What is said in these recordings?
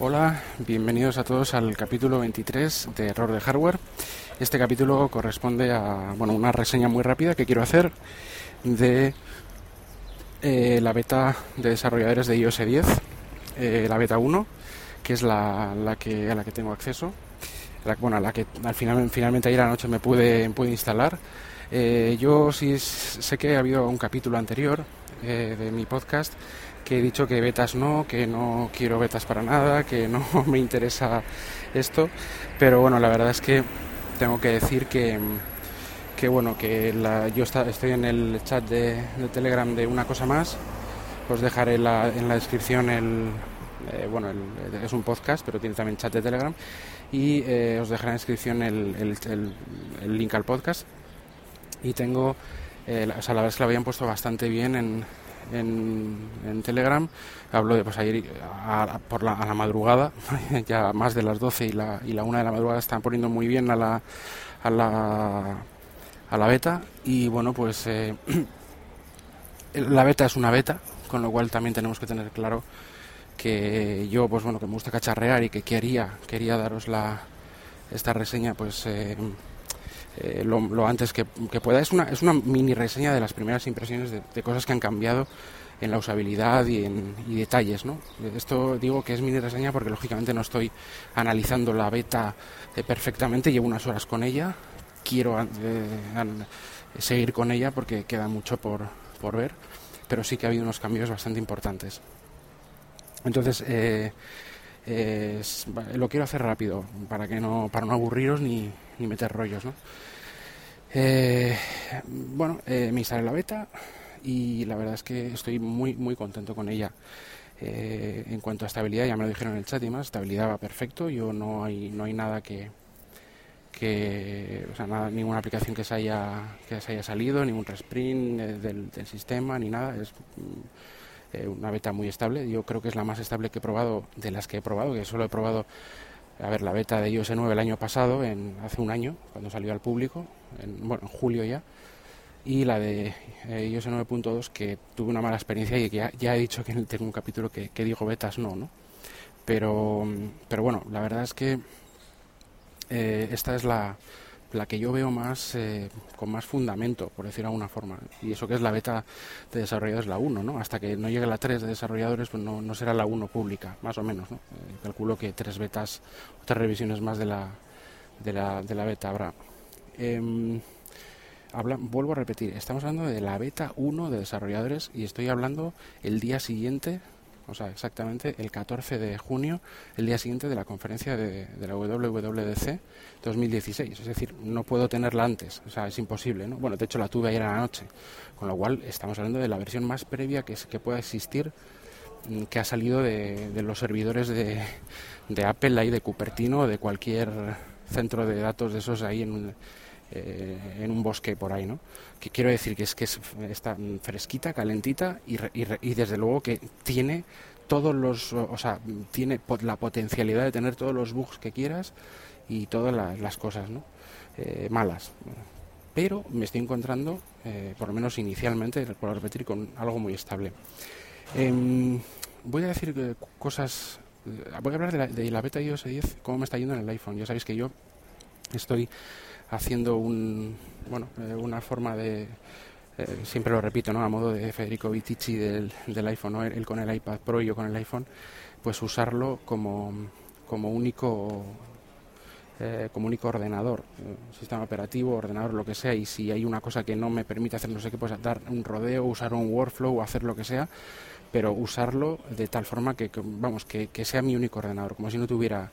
Hola, bienvenidos a todos al capítulo 23 de Error de Hardware. Este capítulo corresponde a bueno, una reseña muy rápida que quiero hacer de eh, la beta de desarrolladores de iOS 10, eh, la beta 1, que es la, la, que, a la que tengo acceso, bueno, a la que al final, finalmente ayer anoche me pude, pude instalar. Eh, yo sí sé que ha habido un capítulo anterior de mi podcast que he dicho que betas no, que no quiero betas para nada, que no me interesa esto, pero bueno, la verdad es que tengo que decir que, que bueno, que yo estoy en el chat de, Telegram de una cosa más, os dejaré en la descripción el, eh, bueno, es un podcast, pero tiene también chat de Telegram, y eh, os dejaré en la descripción el, el, el, link al podcast, y tengo, eh, o sea, la verdad es que lo habían puesto bastante bien en en, Telegram. Hablo de pues ayer a, por la, a la madrugada, ya más de las 12 y la, y la 1 de la madrugada están poniendo muy bien a la, a la, a la beta. Y bueno, pues eh, la beta es una beta, con lo cual también tenemos que tener claro que yo, pues bueno, que me gusta cacharrear y que quería, quería daros la, esta reseña, pues... Eh, eh, lo, antes que, pueda. Es una, es una mini reseña de las primeras impresiones de, cosas que han cambiado en la usabilidad y en detalles. ¿no? Esto digo que es mini reseña porque lógicamente no estoy analizando la beta eh, perfectamente, llevo unas horas con ella, quiero eh, seguir con ella porque queda mucho por, por, ver, pero sí que ha habido unos cambios bastante importantes. Entonces, lo quiero hacer rápido para que no para no aburriros ni, ni meter rollos ¿no? Eh, bueno, eh, me instalé la beta y la verdad es que estoy muy muy contento con ella. Eh, en cuanto a estabilidad, ya me lo dijeron en el chat y más, estabilidad va perfecto. Yo no hay no hay nada que que o sea, nada, ninguna aplicación que se haya que se haya salido, ningún resprint del, del sistema ni nada. Es una beta muy estable. Yo creo que es la más estable que he probado de las que he probado, que solo he probado a ver la beta de iOS 9 el año pasado, en, hace un año, cuando salió al público, en, bueno, en julio ya, y la de eh, iOS 9.2 que tuve una mala experiencia y que ya, he dicho que tengo un capítulo que, que digo betas no, ¿no? Pero, pero bueno, la verdad es que eh, esta es la, la que yo veo más eh, con más fundamento, por decir de alguna forma. Y eso que es la beta de desarrolladores, la 1, ¿no? Hasta que no llegue la 3 de desarrolladores, pues no, no será la 1 pública, más o menos, ¿no? Eh, calculo que tres betas, tres revisiones más de la, de la, de la beta habrá. Em, vuelvo a repetir, estamos hablando de la beta 1 de desarrolladores y estoy hablando el día siguiente o sea, exactamente el 14 de junio, el día siguiente de la conferencia de, la WWDC 2016. Es decir, no puedo tenerla antes, o sea, es imposible. ¿no? Bueno, de hecho la tuve ayer a la noche, con lo cual estamos hablando de la versión más previa que, que pueda existir mm, que ha salido de, los servidores de, de Apple, ahí de Cupertino o de cualquier centro de datos de esos ahí en, eh, en un bosque por ahí, ¿no? Que quiero decir que es que está fresquita, calentita y, y, desde luego que tiene todos los, o sea, tiene la potencialidad de tener todos los bugs que quieras y todas las cosas, ¿no? Eh, malas. Pero me estoy encontrando, eh, por lo menos inicialmente, por repetir, con algo muy estable. Em, voy a decir cosas voy a hablar de la, de la, beta iOS 10, cómo me está yendo en el iPhone. Ya sabéis que yo estoy haciendo un, bueno, eh, una forma de, eh, siempre lo repito, ¿no? a modo de Federico Vitici del, del iPhone, ¿no? él con el iPad Pro y yo con el iPhone, pues usarlo como, como único eh, como único ordenador, sistema operativo, ordenador, lo que sea, y si hay una cosa que no me permite hacer no sé qué, pues dar un rodeo, usar un workflow hacer lo que sea, pero usarlo de tal forma que, vamos, que, que sea mi único ordenador, como si no tuviera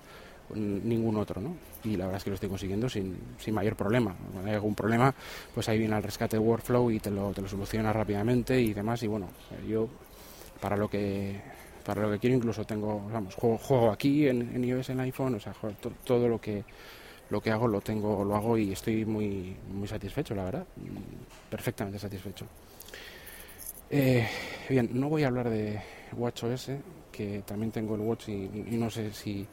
ningún otro, ¿no? Y la verdad es que lo estoy consiguiendo sin, sin mayor problema. Cuando hay algún problema, pues ahí viene el rescate workflow y te lo, te lo soluciona rápidamente y demás. Y bueno, yo para lo que para lo que quiero incluso tengo, vamos, juego, juego aquí en, iOS en iPhone, o sea, todo lo que lo que hago lo tengo, lo hago y estoy muy muy satisfecho, la verdad, perfectamente satisfecho. Eh, bien, no voy a hablar de WatchOS, que también tengo el Watch y, no sé si,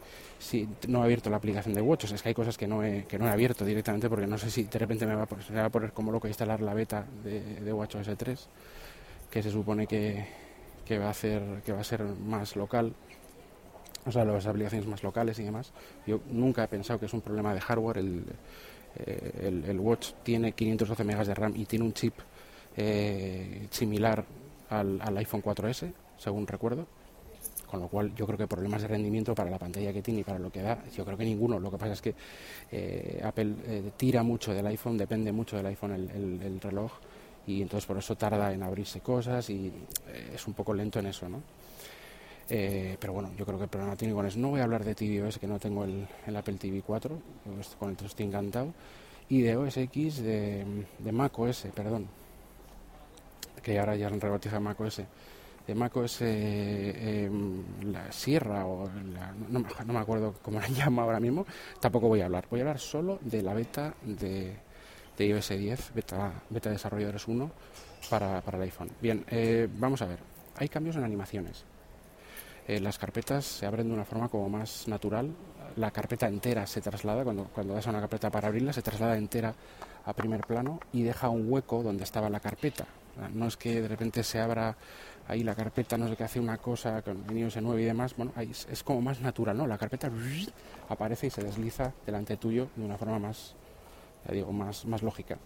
no he abierto la aplicación de Watch. es que hay cosas que no, he, que no he abierto directamente porque no sé si de repente me va a poner, va a como loco instalar la beta de, de WatchOS 3, que se supone que, que, va a hacer, que va a ser más local. o sea, las aplicaciones más locales y demás. Yo nunca he pensado que es un problema de hardware. El, eh, el, Watch tiene 512 megas de RAM y tiene un chip eh, similar al, al, iPhone 4S, según recuerdo. Con lo cual yo creo que problemas de rendimiento para la pantalla que tiene y para lo que da, yo creo que ninguno. Lo que pasa es que eh, Apple tira mucho del iPhone, depende mucho del iPhone el, el reloj y entonces por eso tarda en abrirse cosas y es un poco lento en eso, ¿no? Eh, pero bueno, yo creo que el problema tiene con eso. No voy a hablar de tvOS, que no tengo el, Apple TV 4, con el que estoy encantado, y de OS X, de, de Mac OS, perdón, que ahora ya han rebautizado Mac OS. De Mac OS eh, em, la Sierra, o no, me acuerdo cómo la llama ahora mismo, tampoco voy a hablar. Voy a hablar solo de la beta de, de iOS 10, beta, beta desarrolladores 1 para, para el iPhone. Bien, eh, vamos a ver. Hay cambios en animaciones. Eh, las carpetas se abren de una forma como más natural. La carpeta entera se traslada, cuando, cuando das a una carpeta para abrirla, se traslada entera a primer plano y deja un hueco donde estaba la carpeta. No es que de repente se abra ahí la carpeta, no sé qué hace una cosa con iOS 9 y demás. Bueno, ahí es, como más natural, ¿no? La carpeta aparece y se desliza delante tuyo de una forma más, ya digo, más, más lógica.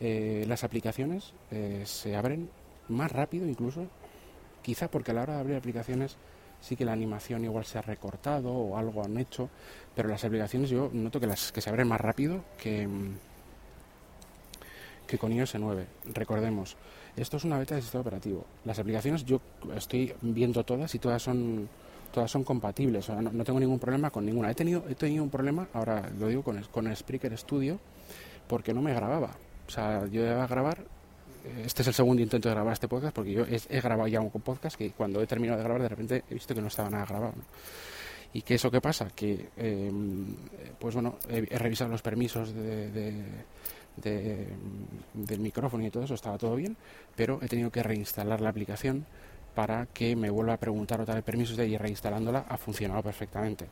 Eh, las aplicaciones eh, se abren más rápido incluso Quizá porque a la hora de abrir aplicaciones sí que la animación igual se ha recortado o algo han hecho, pero las aplicaciones yo noto que las que se abren más rápido que, que con iOS 9. Recordemos, esto es una beta de sistema operativo. Las aplicaciones yo estoy viendo todas y todas son todas son compatibles, no, tengo ningún problema con ninguna. He tenido he tenido un problema, ahora lo digo con con Spreaker Studio porque no me grababa. O sea, yo iba a grabar este es el segundo intento de grabar este podcast porque yo he, grabado ya un podcast que cuando he terminado de grabar de repente he visto que no estaba nada grabado. ¿Y qué eso qué pasa? Que, em, pues bueno, he, revisado los permisos de, del micrófono y todo eso, estaba todo bien, pero he tenido que reinstalar la aplicación para que me vuelva a preguntar otra vez permisos de y reinstalándola ha funcionado perfectamente.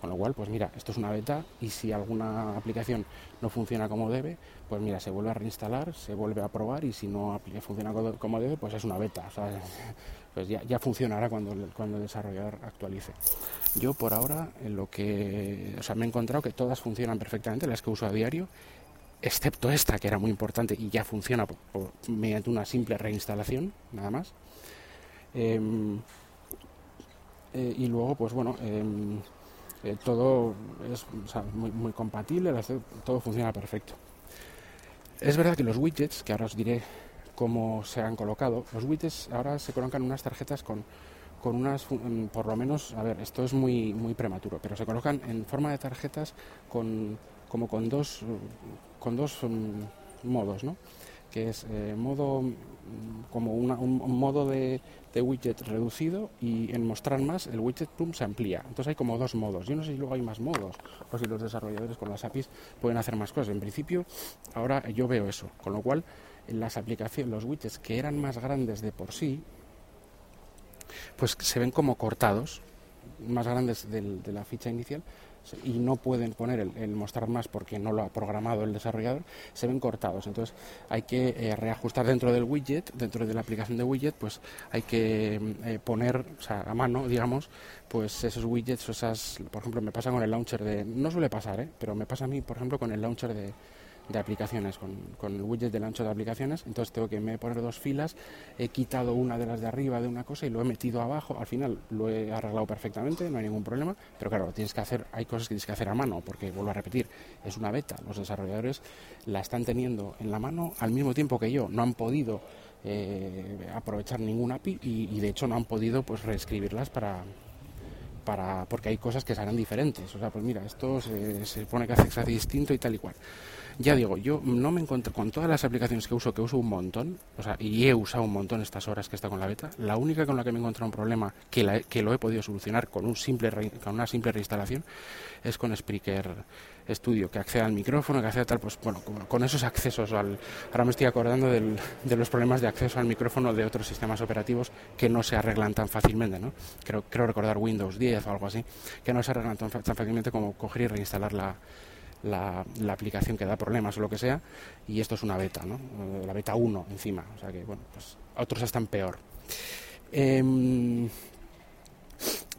Con lo cual, pues mira, esto es una beta y si alguna aplicación no funciona como debe, pues mira, se vuelve a reinstalar, se vuelve a probar y si no funciona como debe, pues es una beta. pues ya, funcionará cuando, el desarrollador actualice. Yo por ahora, en lo que, o me he encontrado que todas funcionan perfectamente, las que uso a diario, excepto esta que era muy importante y ya funciona mediante una simple reinstalación, nada más. Em, eh, y luego, pues bueno, em, eh, todo es muy, muy compatible, todo funciona perfecto. Es verdad que los widgets, que ahora os diré cómo se han colocado, los widgets ahora se colocan unas tarjetas con, con unas, mm, por lo menos, a ver, esto es muy, muy prematuro, pero se colocan en forma de tarjetas con, como con dos, con dos mm, modos, ¿no? que es eh, modo mm, como un, modo de, widget reducido y en mostrar más el widget pum, se amplía. Entonces hay como dos modos. Yo no sé si luego hay más modos o si los desarrolladores con las APIs pueden hacer más cosas. En principio, ahora yo veo eso. Con lo cual, las aplicaciones, los widgets que eran más grandes de por sí, pues se ven como cortados, más grandes de la ficha inicial, y no pueden poner el, mostrar más porque no lo ha programado el desarrollador, se ven cortados. Entonces hay que eh, reajustar dentro del widget, dentro de la aplicación de widget, pues hay que eh, poner o sea, a mano, digamos, pues esos widgets, esas, por ejemplo, me pasa con el launcher de, no suele pasar, ¿eh? pero me pasa a mí, por ejemplo, con el launcher de, de aplicaciones, con, con, el widget del ancho de aplicaciones. Entonces tengo que me poner dos filas, he quitado una de las de arriba de una cosa y lo he metido abajo. Al final lo he arreglado perfectamente, no hay ningún problema. Pero claro, tienes que hacer, hay cosas que tienes que hacer a mano, porque vuelvo a repetir, es una beta. Los desarrolladores la están teniendo en la mano al mismo tiempo que yo. No han podido eh, aprovechar ningún API y, de hecho no han podido pues reescribirlas para, para porque hay cosas que serán diferentes. O sea, pues mira, esto se, se pone que hace, distinto y tal y cual. Ya digo, yo no me encuentro con todas las aplicaciones que uso, que uso un montón, o sea, y he usado un montón estas horas que está con la beta. La única con la que me he encontrado un problema que, que lo he podido solucionar con, un simple con una simple reinstalación es con Spreaker Studio, que accede al micrófono, que accede a tal, pues bueno, con, esos accesos al. Ahora me estoy acordando del, de los problemas de acceso al micrófono de otros sistemas operativos que no se arreglan tan fácilmente, ¿no? Creo, creo recordar Windows 10 o algo así, que no se arreglan tan fácilmente como coger y reinstalar la la, aplicación que da problemas o lo que sea, y esto es una beta, ¿no? La beta 1 encima, o sea que, bueno, pues otros están peor. Em,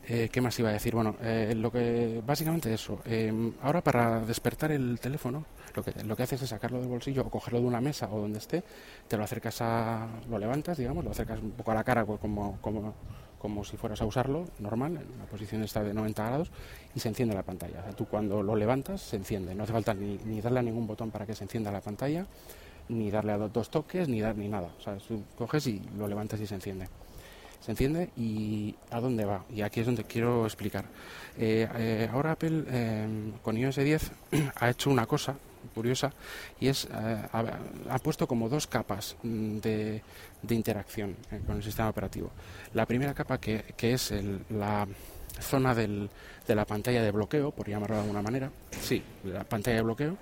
Eh, ¿Qué más iba a decir? Bueno, eh, lo que básicamente eso. Em, ahora para despertar el teléfono, lo que, lo que haces es sacarlo del bolsillo o cogerlo de una mesa o donde esté, te lo acercas a, lo levantas, digamos, lo acercas un poco a la cara pues, como, como, como si fueras a usarlo, normal, en la posición está de 90 grados, y se enciende la pantalla. O sea, tú cuando lo levantas se enciende, no hace falta ni, ni darle a ningún botón para que se encienda la pantalla, ni darle a dos toques, ni dar ni nada. O sea, tú coges y lo levantas y se enciende se enciende y a dónde va. Y aquí es donde quiero explicar. Eh, eh, ahora Apple eh, con iOS 10 ha hecho una cosa curiosa y es ha, puesto como dos capas mm, de, interacción con el sistema operativo. La primera capa que, es la zona de la pantalla de bloqueo, por llamarlo de alguna manera, sí, la pantalla de bloqueo,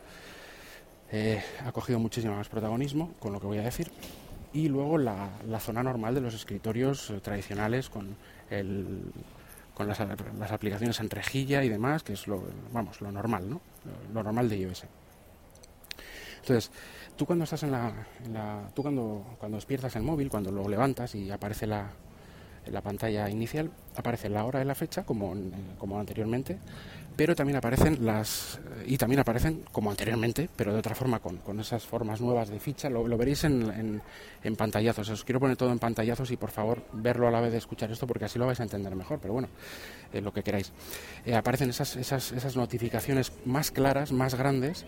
ha cogido muchísimo más protagonismo con lo que voy a decir y luego la, zona normal de los escritorios eh, tradicionales con el con las, las, aplicaciones en rejilla y demás, que es lo, vamos, lo normal, ¿no? Lo, normal de iOS. Entonces, tú cuando estás en la, tú cuando, cuando despiertas el móvil, cuando lo levantas y aparece la, en la pantalla inicial, aparece la hora y la fecha como, como anteriormente, pero también aparecen las y también aparecen como anteriormente, pero de otra forma con, con esas formas nuevas de ficha. Lo, veréis en, en, pantallazos. Os quiero poner todo en pantallazos y por favor verlo a la vez de escuchar esto porque así lo vais a entender mejor. Pero bueno, eh, lo que queráis. Eh, aparecen esas, esas, esas notificaciones más claras, más grandes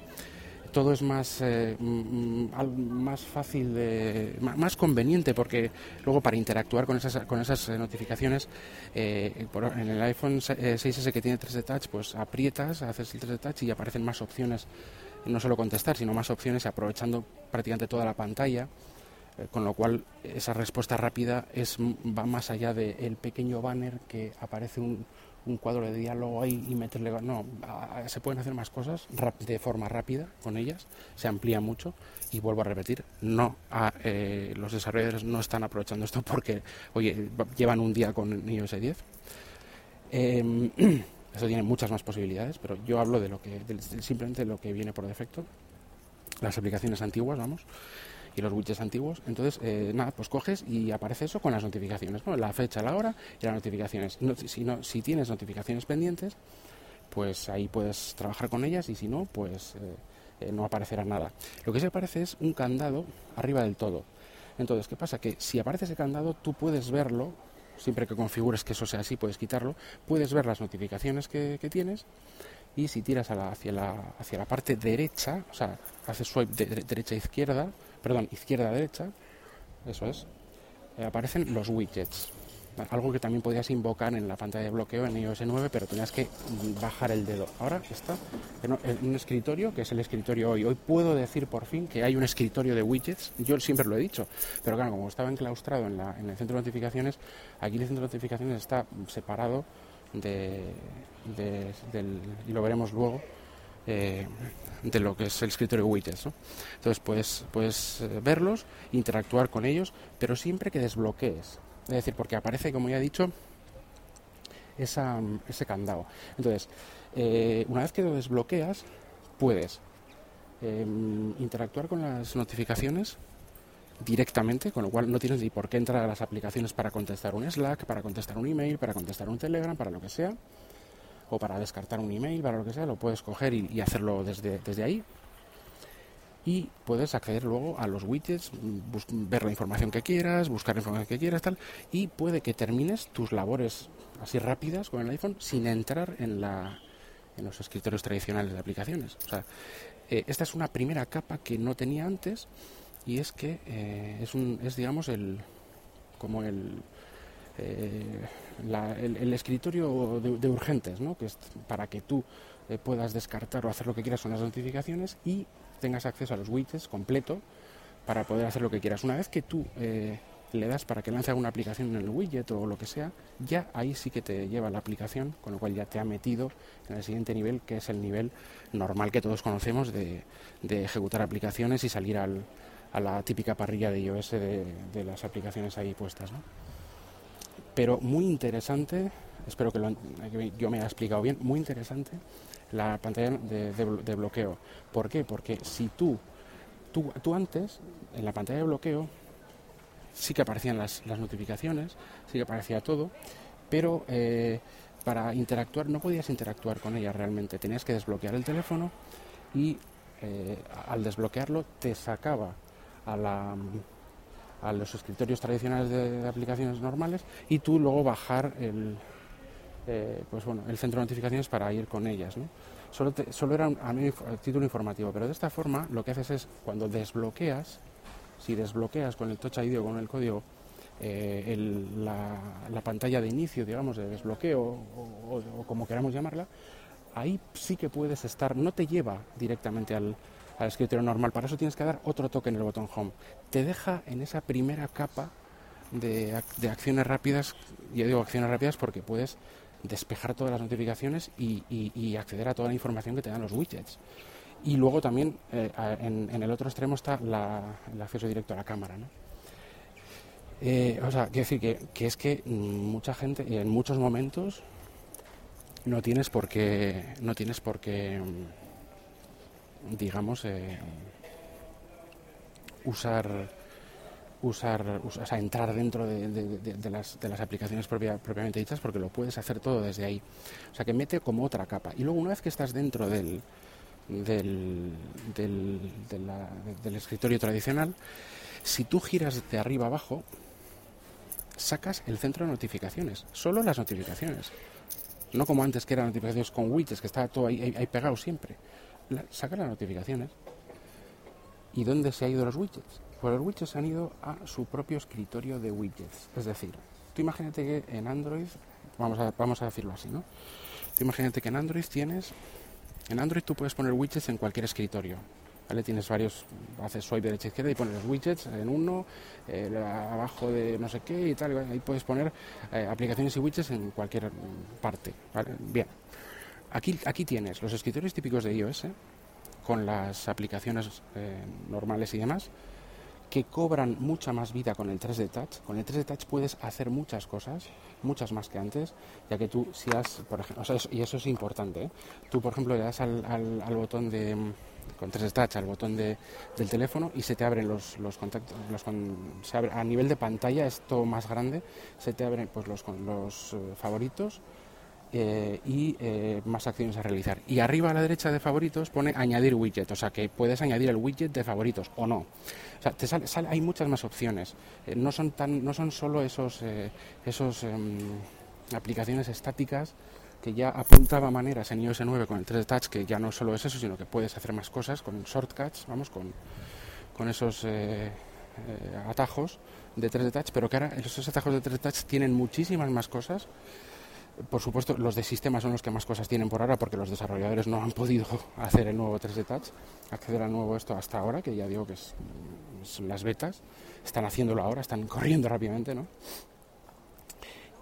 todo es más, eh, mm, más fácil, de, más conveniente, porque luego para interactuar con esas, con esas eh, notificaciones, eh, en el iPhone 6S que tiene 3D Touch, pues aprietas, haces el 3D Touch y aparecen más opciones, no solo contestar, sino más opciones aprovechando prácticamente toda la pantalla con lo cual esa respuesta rápida es va más allá del pequeño banner que aparece un, un cuadro de diálogo ahí y meterle... No, se pueden hacer más cosas de forma rápida con ellas, se amplía mucho y vuelvo a repetir, no eh, los desarrolladores no están aprovechando esto porque, oye, llevan un día con iOS 10. Eh, eso tiene muchas más posibilidades, pero yo hablo de lo que simplemente de lo que viene por defecto, las aplicaciones antiguas, vamos y los widgets antiguos. Entonces, eh, nada, pues coges y aparece eso con las notificaciones, ¿no? la fecha, la hora y las notificaciones. si, no, si tienes notificaciones pendientes, pues ahí puedes trabajar con ellas y si no, pues eh, eh, no aparecerá nada. Lo que sí aparece es un candado arriba del todo. Entonces, ¿qué pasa? Que si aparece ese candado, tú puedes verlo, siempre que configures que eso sea así, puedes quitarlo, puedes ver las notificaciones que, tienes y si tiras hacia, la, hacia la parte derecha, o sea, haces swipe de, derecha a izquierda, perdón, izquierda-derecha, eso es, eh, aparecen los widgets. Algo que también podías invocar en la pantalla de bloqueo en iOS 9, pero tenías que bajar el dedo. Ahora está en un escritorio, que es el escritorio hoy. Hoy puedo decir por fin que hay un escritorio de widgets. Yo siempre lo he dicho, pero claro, como estaba enclaustrado en, la, en el centro de notificaciones, aquí el centro de notificaciones está separado de, del, y lo veremos luego, eh, de lo que es el escritorio widgets. Entonces puedes, puedes eh, verlos, interactuar con ellos, pero siempre que desbloquees. Es decir, porque aparece, como ya he dicho, esa, ese candado. Entonces, eh, una vez que lo desbloqueas, puedes em, interactuar con las notificaciones directamente, con lo cual no tienes ni por qué entrar a las aplicaciones para contestar un Slack, para contestar un email, para contestar un Telegram, para lo que sea o para descartar un email, para lo que sea, lo puedes coger y, hacerlo desde, desde ahí. Y puedes acceder luego a los widgets, ver la información que quieras, buscar la información que quieras, tal. Y puede que termines tus labores así rápidas con el iPhone sin entrar en, la, en los escritorios tradicionales de aplicaciones. O sea, eh, esta es una primera capa que no tenía antes y es que eh, es, un, es, digamos, el como el, eh, el, escritorio de, urgentes, ¿no? que es para que tú eh, puedas descartar o hacer lo que quieras con las notificaciones y tengas acceso a los widgets completo para poder hacer lo que quieras. Una vez que tú eh, le das para que lance alguna aplicación en el widget o lo que sea, ya ahí sí que te lleva la aplicación, con lo cual ya te ha metido en el siguiente nivel, que es el nivel normal que todos conocemos de, ejecutar aplicaciones y salir al, a la típica parrilla de iOS de, de las aplicaciones ahí puestas. ¿no? Pero muy interesante, espero que, yo me haya explicado bien, muy interesante la pantalla de, bloqueo. ¿Por qué? Porque si tú, tú, tú, antes, en la pantalla de bloqueo, sí que aparecían las, las notificaciones, sí que aparecía todo, pero eh, para interactuar no podías interactuar con ella realmente, tenías que desbloquear el teléfono y eh, al desbloquearlo te sacaba a, la, a los escritorios tradicionales de, aplicaciones normales y tú luego bajar el, eh, pues bueno, el centro de notificaciones para ir con ellas. ¿no? Solo, solo era un, a título informativo, pero de esta forma lo que haces es cuando desbloqueas, si desbloqueas con el Touch ID o con el código eh, la, pantalla de inicio, digamos, de desbloqueo o, como queramos llamarla, ahí sí que puedes estar, no te lleva directamente al, escritorio normal, para eso tienes que dar otro toque en el botón Home. Te deja en esa primera capa de, acciones rápidas, yo digo acciones rápidas porque puedes despejar todas las notificaciones y, acceder a toda la información que te dan los widgets. Y luego también eh, en, el otro extremo está el acceso directo a la cámara. ¿no? Eh, o sea, quiero decir que, es que mucha gente, en muchos momentos, no tienes por qué, no tienes por qué, digamos, eh, usar, usar, o sea, entrar dentro de, las, de las, aplicaciones propiamente dichas porque lo puedes hacer todo desde ahí. O sea, que mete como otra capa. Y luego una vez que estás dentro del, del, del escritorio tradicional, si tú giras de arriba abajo, sacas el centro de notificaciones, solo las notificaciones. No como antes que eran notificaciones con widgets, que estaba todo ahí, ahí, pegado siempre. Saca las notificaciones. ¿Y dónde se han ido los widgets? Pues los widgets han ido a su propio escritorio de widgets. Es decir, tú imagínate que en Android, vamos a, vamos a decirlo así, ¿no? Tú imagínate que en Android tienes, en Android tú puedes poner widgets en cualquier escritorio. Tienes varios, haces swipe derecha izquierda y pones los widgets en uno, eh, abajo de no sé qué y tal, ahí puedes poner eh, aplicaciones y widgets en cualquier parte, Bien, aquí, aquí tienes los escritorios típicos de iOS, con las aplicaciones eh, normales y demás, que cobran mucha más vida con el 3D Touch. Con el 3D Touch puedes hacer muchas cosas, muchas más que antes, ya que tú si has, por ejemplo, y eso es importante, tú por ejemplo le das al, al botón de con tres touch al botón de, del teléfono y se te abren los, los contactos, los se abre, a nivel de pantalla es todo más grande, se te abren pues los, los eh, favoritos eh, y eh, más acciones a realizar. Y arriba a la derecha de favoritos pone añadir widget, o sea que puedes añadir el widget de favoritos o no. O sea, te sale, hay muchas más opciones. no son tan, no son solo esos, esos em, aplicaciones estáticas que ya apuntaba maneras en iOS 9 con el 3D Touch, que ya no solo es eso, sino que puedes hacer más cosas con shortcuts, vamos, con, con esos eh, eh, atajos de 3D Touch, pero que ahora esos atajos de 3D Touch tienen muchísimas más cosas. Por supuesto, los de sistema son los que más cosas tienen por ahora, porque los desarrolladores no han podido hacer el nuevo 3D Touch, acceder al nuevo esto hasta ahora, que ya digo que es, son las betas, están haciéndolo ahora, están corriendo rápidamente, ¿no?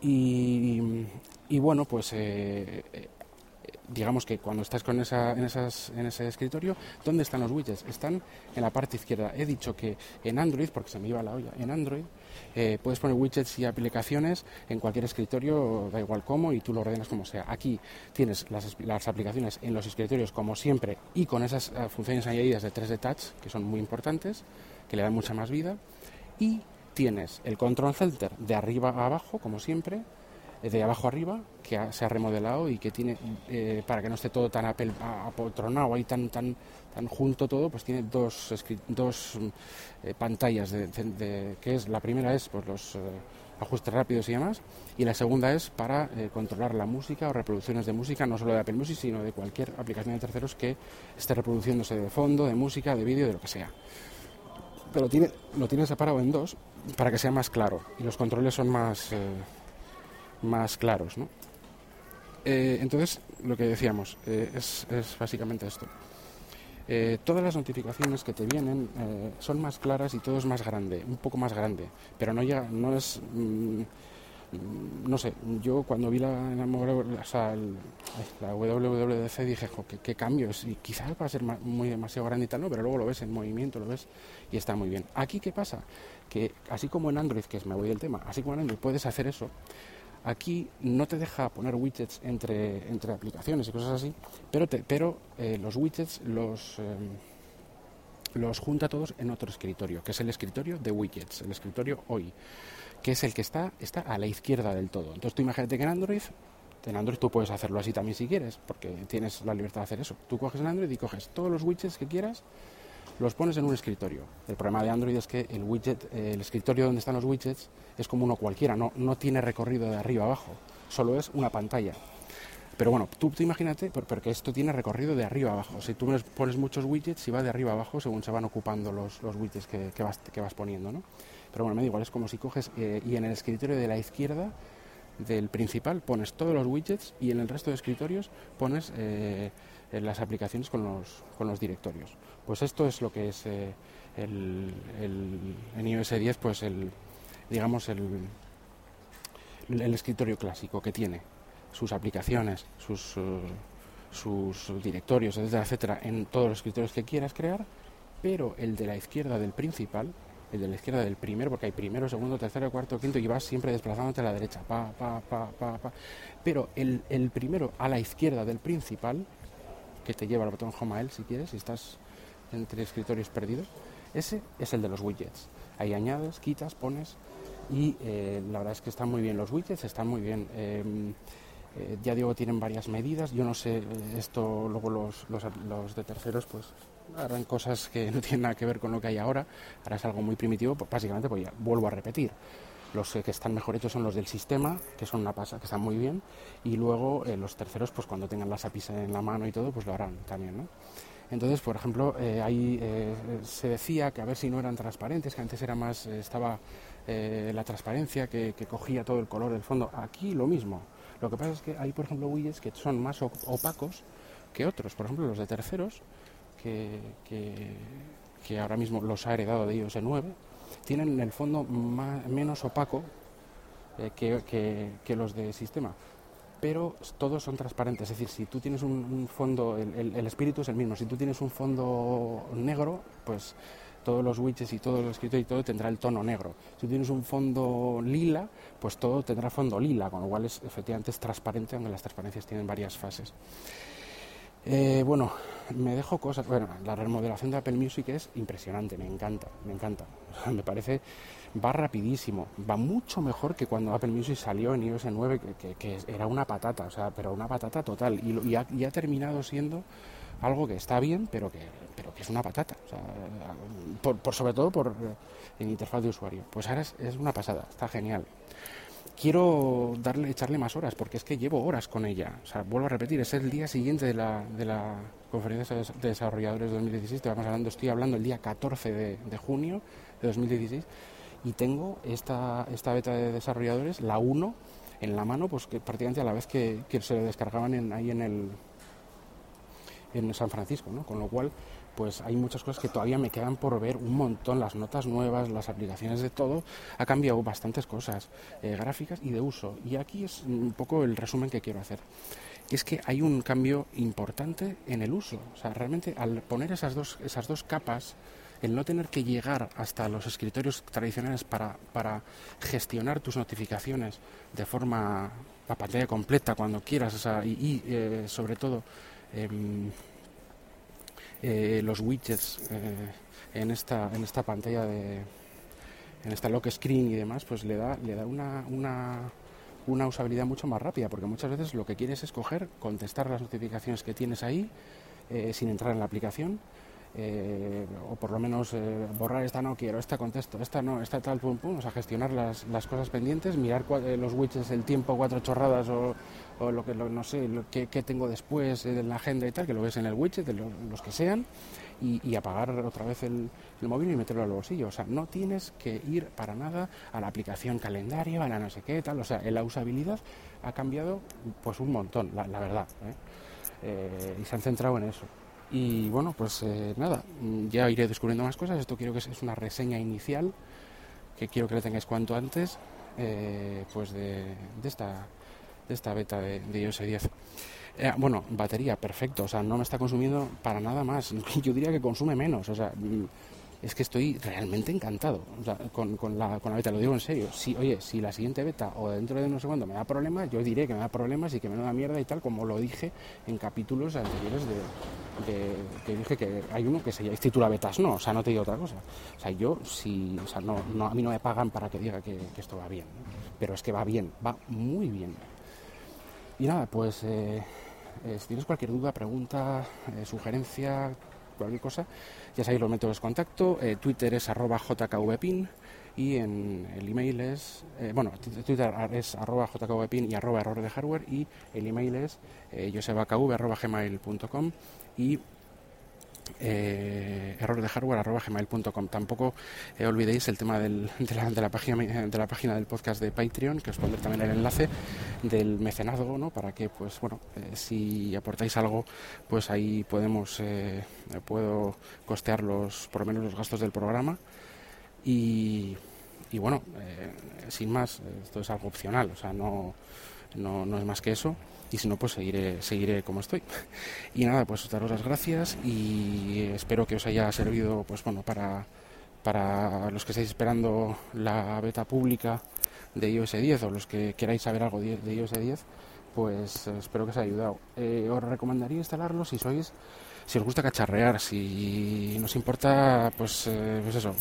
Y, y bueno, pues eh, eh, digamos que cuando estás con esa, en, esas, en ese escritorio, ¿dónde están los widgets? Están en la parte izquierda. He dicho que en Android, porque se me iba la olla, en Android eh, puedes poner widgets y aplicaciones en cualquier escritorio, da igual cómo, y tú lo ordenas como sea. Aquí tienes las, las aplicaciones en los escritorios como siempre y con esas funciones añadidas de 3D Touch, que son muy importantes, que le dan mucha más vida. Y tienes el Control Center de arriba a abajo, como siempre, de abajo arriba, que se ha remodelado y que tiene, eh, para que no esté todo tan apotronado ahí, tan, tan, tan junto todo, pues tiene dos, dos eh, pantallas, de, que es, la primera es pues, los eh, ajustes rápidos y demás, y la segunda es para controlar la música o reproducciones de música, no solo de Apple Music, sino de cualquier aplicación de terceros que esté reproduciéndose de fondo, de música, de vídeo, de lo que sea. Pero tiene, lo tiene separado en dos para que sea más claro y los controles son más más claros. ¿no? Eh, entonces, lo que decíamos eh, es, es, básicamente esto. Eh, todas las notificaciones que te vienen son más claras y todo es más grande, un poco más grande, pero no, ya, no es... Mm, no sé, yo cuando vi la, o sea, la WWDC dije, jo, ¿qué, qué cambios, y quizás va a ser muy demasiado grande y tal, no, pero luego lo ves en movimiento, lo ves y está muy bien. Aquí, ¿qué pasa? Que así como en Android, que es, me voy del tema, así como en Android puedes hacer eso, Aquí no te deja poner widgets entre, entre aplicaciones y cosas así, pero, pero eh, los widgets los, em, los junta todos en otro escritorio, que es el escritorio de widgets, el escritorio hoy, que es el que está, está a la izquierda del todo. Entonces tú imagínate que en Android, en Android tú puedes hacerlo así también si quieres, porque tienes la libertad de hacer eso. Tú coges en Android y coges todos los widgets que quieras, los pones en un escritorio. El problema de Android es que el widget, el escritorio donde están los widgets es como uno cualquiera, no, no tiene recorrido de arriba abajo, solo es una pantalla. Pero bueno, tú, imagínate, porque esto tiene recorrido de arriba abajo. Si tú pones muchos widgets, y va de arriba abajo según se van ocupando los, los widgets que, vas, que vas poniendo, ¿no? Pero bueno, me da igual, es como si coges eh, y en el escritorio de la izquierda del principal pones todos los widgets y en el resto de escritorios pones eh, las aplicaciones con los, con los directorios. Pues esto es lo que es eh, el, en iOS 10, pues el, digamos, el, el escritorio clásico que tiene sus aplicaciones, sus, eh, sus directorios, etcétera, etcétera, en todos los escritorios que quieras crear, pero el de la izquierda del principal, el de la izquierda del primero, porque hay primero, segundo, tercero, cuarto, quinto, y vas siempre desplazándote a la derecha, pa, pa, pa, pa, pa. Pero el, el primero a la izquierda del principal, que te lleva al botón Home a si quieres, si estás entre escritorios perdidos, ese es el de los widgets. Ahí añades, quitas, pones, y eh, la verdad es que están muy bien los widgets, están muy bien. Em, eh, ya digo, tienen varias medidas. Yo no sé, eh, esto luego los, los, de terceros pues harán cosas que no tienen nada que ver con lo que hay ahora. Ahora es algo muy primitivo, pues, básicamente pues ya vuelvo a repetir. Los que están mejor hechos son los del sistema, que son una pasa, que están muy bien, y luego eh, los terceros, pues cuando tengan las APIs en la mano y todo, pues lo harán también, ¿no? Entonces, por ejemplo, ahí se decía que a ver si no eran transparentes, que antes era más, estaba la transparencia que, cogía todo el color del fondo. Aquí lo mismo. Lo que pasa es que hay, por ejemplo, widgets que son más opacos que otros. Por ejemplo, los de terceros, que, que, ahora mismo los ha heredado de iOS 9, tienen en el fondo menos opaco eh, que, los de sistema. Pero todos son transparentes, es decir, si tú tienes un, fondo, el, espíritu es el mismo, si tú tienes un fondo negro, pues todos los widgets y todo los escritos y todo tendrá el tono negro. Si tienes un fondo lila, pues todo tendrá fondo lila, con lo cual es, efectivamente es transparente, aunque las transparencias tienen varias fases. Eh, bueno, me dejo cosas. Bueno, la remodelación de Apple Music es impresionante, me encanta, me encanta. me parece, va rapidísimo, va mucho mejor que cuando Apple Music salió en iOS 9, que, era una patata, o sea, pero una patata total. Y, y ha terminado siendo algo que está bien, pero que, pero que es una patata, por, sobre todo por en interfaz de usuario. Pues ahora es, una pasada, está genial. Quiero darle, echarle más horas, porque es que llevo horas con ella. O sea, vuelvo a repetir, es el día siguiente de la, de la conferencia de desarrolladores de 2016, vamos hablando, estoy hablando el día 14 de, junio de 2016, y tengo esta, esta beta de desarrolladores, la 1, en la mano, pues que prácticamente a la vez que, se lo descargaban ahí en el, en San Francisco, ¿no? Con lo cual, pues hay muchas cosas que todavía me quedan por ver, un montón, las notas nuevas, las aplicaciones de todo, ha cambiado bastantes cosas, eh, gráficas y de uso. Y aquí es un poco el resumen que quiero hacer. es que hay un cambio importante en el uso. O sea, realmente al poner esas dos, esas dos capas, el no tener que llegar hasta los escritorios tradicionales para, para gestionar tus notificaciones de forma a pantalla completa cuando quieras, y, eh, sobre todo Em, eh, los widgets eh, en esta en esta pantalla de en esta lock screen y demás pues le da le da una, una, una usabilidad mucho más rápida porque muchas veces lo que quieres es coger contestar las notificaciones que tienes ahí eh, sin entrar en la aplicación eh, o por lo menos eh, borrar esta no quiero, esta contesto, esta no, esta tal, pum, pum, o sea, gestionar las, las cosas pendientes, mirar eh, los widgets, el tiempo, cuatro chorradas o, o lo que, no sé, lo que, tengo después en la agenda y tal, que lo ves en el widget, de los que sean, y, apagar otra vez el, el, móvil y meterlo al bolsillo. O sea, no tienes que ir para nada a la aplicación calendario, a la no sé qué, tal, o sea, la usabilidad ha cambiado pues un montón, la, la verdad, y se han centrado en eso. Y bueno, pues eh, nada, ya iré descubriendo más cosas. Esto quiero que es una reseña inicial que quiero que la tengáis cuanto antes, eh, pues de, esta, de esta beta de, de iOS 10. Eh, bueno, batería, perfecto, o sea, no me está consumiendo para nada más. Yo diría que consume menos, o sea, es que estoy realmente encantado con, con, la, con la beta, lo digo en serio. Si, oye, si la siguiente beta o dentro de no sé cuándo me da problemas, yo diré que me da problemas y que me da mierda y tal, como lo dije en capítulos anteriores que dije que hay uno que se titula Betas, no, o sea, no te digo otra cosa. O sea, yo, si, o sea, no, a mí no me pagan para que diga que, esto va bien, pero es que va bien, va muy bien. Y nada, pues eh, eh, si tienes cualquier duda, pregunta, eh, sugerencia, cualquier cosa, ya sabéis los métodos de contacto. Twitter es arroba jkvpin y en el email es, bueno, Twitter es arroba jkvpin y arroba error de hardware y el email es eh, arroba gmail.com y eh, error de hardware gmail.com tampoco eh, olvidéis el tema de, la, de, la, página de la página del podcast de Patreon que os pondré también el enlace del mecenazgo ¿no? para que pues bueno eh, si aportáis algo pues ahí podemos eh, puedo costear los por lo menos los gastos del programa y, y bueno sin más esto es algo opcional o sea no, no, no es más que eso y si no, pues seguiré, seguiré como estoy. Y nada, pues daros las gracias y espero que os haya servido, pues bueno, para, para los que estáis esperando la beta pública de iOS 10 o los que queráis saber algo de, iOS 10, pues espero que os haya ayudado. Eh, os recomendaría instalarlo si sois, si os gusta cacharrear, si nos importa, pues, eh, pues eso,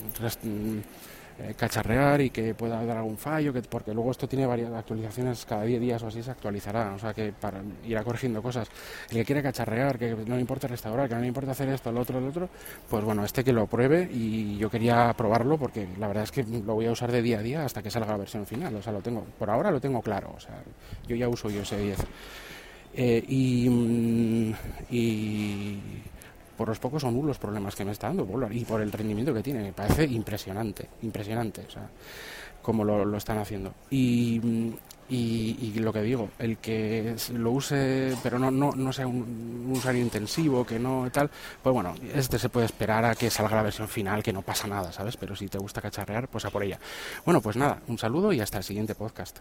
eh, cacharrear y que pueda dar algún fallo, que, porque luego esto tiene varias actualizaciones, cada 10 días o así se actualizará, o sea que para irá corrigiendo cosas. El que quiere cacharrear, que no le importa restaurar, que no le importa hacer esto, lo otro, lo otro, pues bueno, este que lo pruebe y yo quería probarlo porque la verdad es que lo voy a usar de día a día hasta que salga la versión final, o sea, lo tengo, por ahora lo tengo claro, o sea, yo ya uso iOS 10. Eh, y, mm, y por los pocos o nulos problemas que me está dando y por el rendimiento que tiene. Me parece impresionante, impresionante, o sea, como lo, están haciendo. Y, y, lo que digo, el que lo use, pero no, no, no sea un, usuario intensivo, que no tal, pues bueno, este se puede esperar a que salga la versión final, que no pasa nada, ¿sabes? Pero si te gusta cacharrear, pues a por ella. Bueno, pues nada, un saludo y hasta el siguiente podcast.